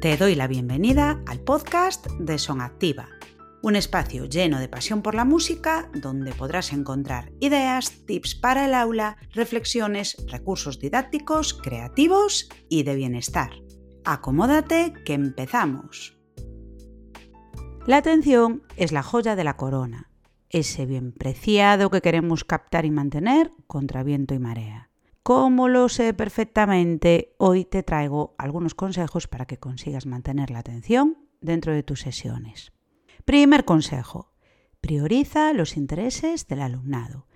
Te doy la bienvenida al podcast de Son Activa, un espacio lleno de pasión por la música donde podrás encontrar ideas, tips para el aula, reflexiones, recursos didácticos, creativos y de bienestar. Acomódate que empezamos. La atención es la joya de la corona, ese bien preciado que queremos captar y mantener contra viento y marea. Como lo sé perfectamente, hoy te traigo algunos consejos para que consigas mantener la atención dentro de tus sesiones. Primer consejo, prioriza los intereses del alumnado.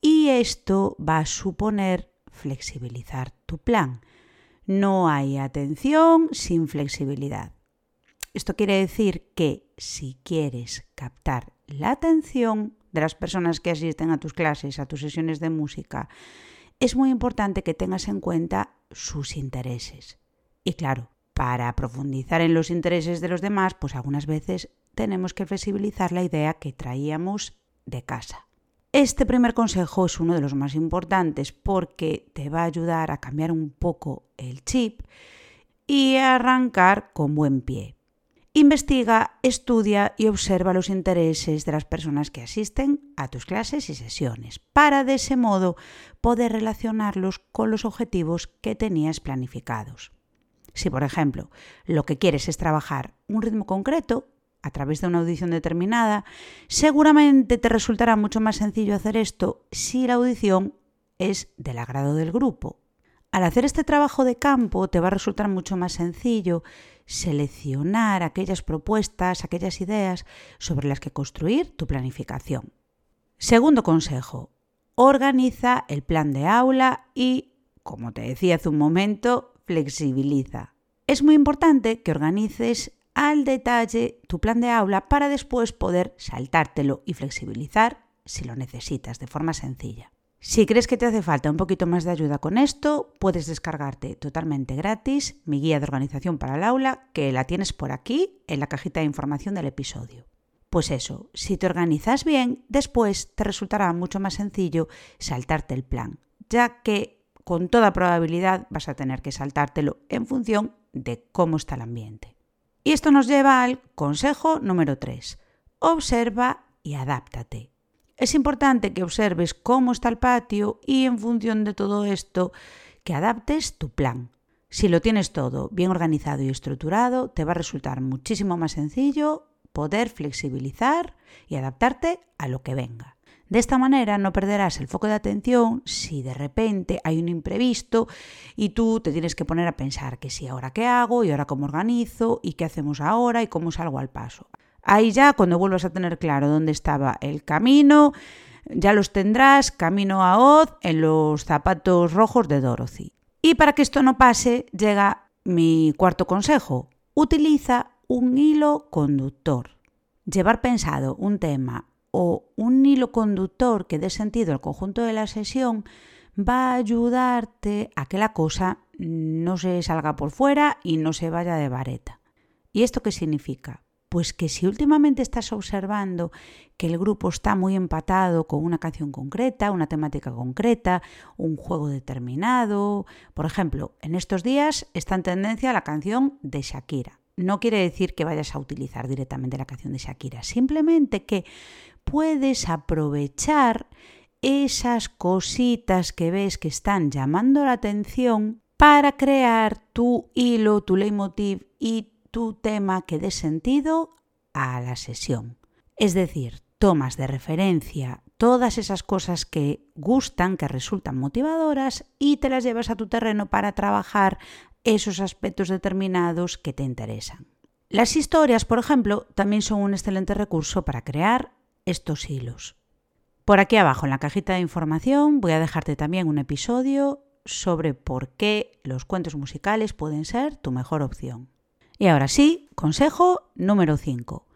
Y esto va a suponer flexibilizar tu plan. No hay atención sin flexibilidad. Esto quiere decir que si quieres captar la atención de las personas que asisten a tus clases, a tus sesiones de música, es muy importante que tengas en cuenta sus intereses. Y claro, para profundizar en los intereses de los demás, pues algunas veces tenemos que flexibilizar la idea que traíamos de casa. Este primer consejo es uno de los más importantes porque te va a ayudar a cambiar un poco el chip y a arrancar con buen pie. Investiga, estudia y observa los intereses de las personas que asisten a tus clases y sesiones para de ese modo poder relacionarlos con los objetivos que tenías planificados. Si, por ejemplo, lo que quieres es trabajar un ritmo concreto a través de una audición determinada, seguramente te resultará mucho más sencillo hacer esto si la audición es del agrado del grupo. Al hacer este trabajo de campo te va a resultar mucho más sencillo seleccionar aquellas propuestas, aquellas ideas sobre las que construir tu planificación. Segundo consejo, organiza el plan de aula y, como te decía hace un momento, flexibiliza. Es muy importante que organices al detalle tu plan de aula para después poder saltártelo y flexibilizar si lo necesitas de forma sencilla. Si crees que te hace falta un poquito más de ayuda con esto, puedes descargarte totalmente gratis mi guía de organización para el aula, que la tienes por aquí en la cajita de información del episodio. Pues eso, si te organizas bien, después te resultará mucho más sencillo saltarte el plan, ya que con toda probabilidad vas a tener que saltártelo en función de cómo está el ambiente. Y esto nos lleva al consejo número 3. Observa y adáptate. Es importante que observes cómo está el patio y en función de todo esto, que adaptes tu plan. Si lo tienes todo bien organizado y estructurado, te va a resultar muchísimo más sencillo poder flexibilizar y adaptarte a lo que venga. De esta manera no perderás el foco de atención si de repente hay un imprevisto y tú te tienes que poner a pensar que si ahora qué hago y ahora cómo organizo y qué hacemos ahora y cómo salgo al paso. Ahí ya, cuando vuelvas a tener claro dónde estaba el camino, ya los tendrás camino a Oz en los zapatos rojos de Dorothy. Y para que esto no pase, llega mi cuarto consejo. Utiliza un hilo conductor. Llevar pensado un tema o un hilo conductor que dé sentido al conjunto de la sesión va a ayudarte a que la cosa no se salga por fuera y no se vaya de vareta. ¿Y esto qué significa? Pues que si últimamente estás observando que el grupo está muy empatado con una canción concreta, una temática concreta, un juego determinado, por ejemplo, en estos días está en tendencia la canción de Shakira. No quiere decir que vayas a utilizar directamente la canción de Shakira, simplemente que puedes aprovechar esas cositas que ves que están llamando la atención para crear tu hilo, tu leitmotiv y tu tema que dé sentido a la sesión. Es decir, tomas de referencia todas esas cosas que gustan, que resultan motivadoras y te las llevas a tu terreno para trabajar esos aspectos determinados que te interesan. Las historias, por ejemplo, también son un excelente recurso para crear estos hilos. Por aquí abajo en la cajita de información voy a dejarte también un episodio sobre por qué los cuentos musicales pueden ser tu mejor opción. Y ahora sí, consejo número 5.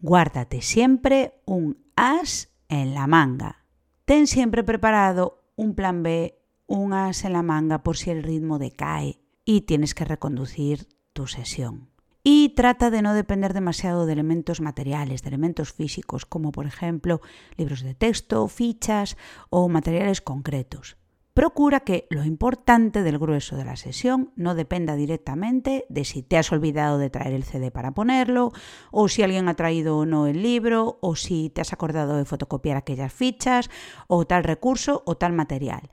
Guárdate siempre un as en la manga. Ten siempre preparado un plan B, un as en la manga por si el ritmo decae y tienes que reconducir tu sesión. Y trata de no depender demasiado de elementos materiales, de elementos físicos, como por ejemplo libros de texto, fichas o materiales concretos. Procura que lo importante del grueso de la sesión no dependa directamente de si te has olvidado de traer el CD para ponerlo, o si alguien ha traído o no el libro, o si te has acordado de fotocopiar aquellas fichas, o tal recurso o tal material.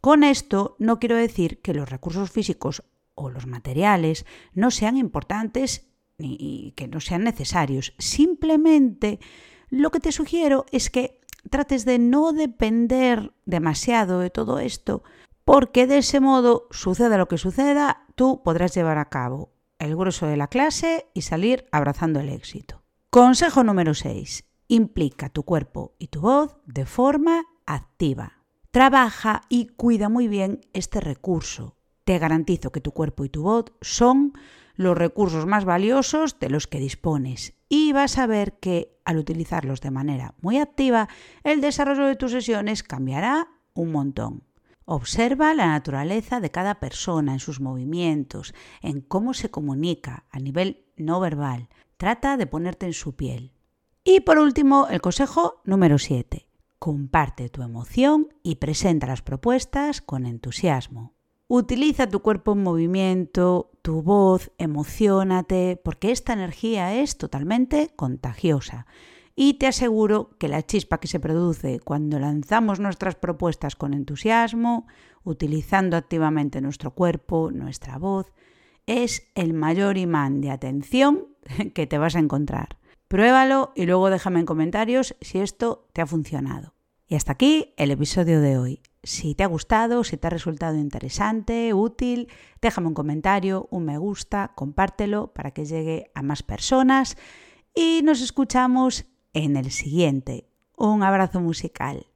Con esto no quiero decir que los recursos físicos o los materiales no sean importantes ni que no sean necesarios. Simplemente lo que te sugiero es que trates de no depender demasiado de todo esto, porque de ese modo, suceda lo que suceda, tú podrás llevar a cabo el grueso de la clase y salir abrazando el éxito. Consejo número 6. Implica tu cuerpo y tu voz de forma activa. Trabaja y cuida muy bien este recurso. Te garantizo que tu cuerpo y tu voz son los recursos más valiosos de los que dispones y vas a ver que al utilizarlos de manera muy activa, el desarrollo de tus sesiones cambiará un montón. Observa la naturaleza de cada persona en sus movimientos, en cómo se comunica a nivel no verbal. Trata de ponerte en su piel. Y por último, el consejo número 7. Comparte tu emoción y presenta las propuestas con entusiasmo. Utiliza tu cuerpo en movimiento, tu voz, emocionate, porque esta energía es totalmente contagiosa. Y te aseguro que la chispa que se produce cuando lanzamos nuestras propuestas con entusiasmo, utilizando activamente nuestro cuerpo, nuestra voz, es el mayor imán de atención que te vas a encontrar. Pruébalo y luego déjame en comentarios si esto te ha funcionado. Y hasta aquí el episodio de hoy. Si te ha gustado, si te ha resultado interesante, útil, déjame un comentario, un me gusta, compártelo para que llegue a más personas y nos escuchamos en el siguiente. Un abrazo musical.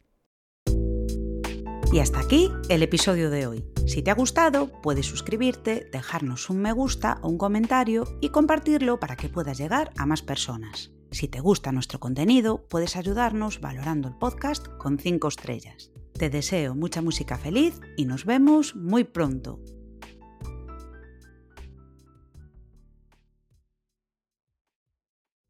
Y hasta aquí el episodio de hoy. Si te ha gustado, puedes suscribirte, dejarnos un me gusta o un comentario y compartirlo para que pueda llegar a más personas. Si te gusta nuestro contenido, puedes ayudarnos valorando el podcast con 5 estrellas. Te deseo mucha música feliz y nos vemos muy pronto.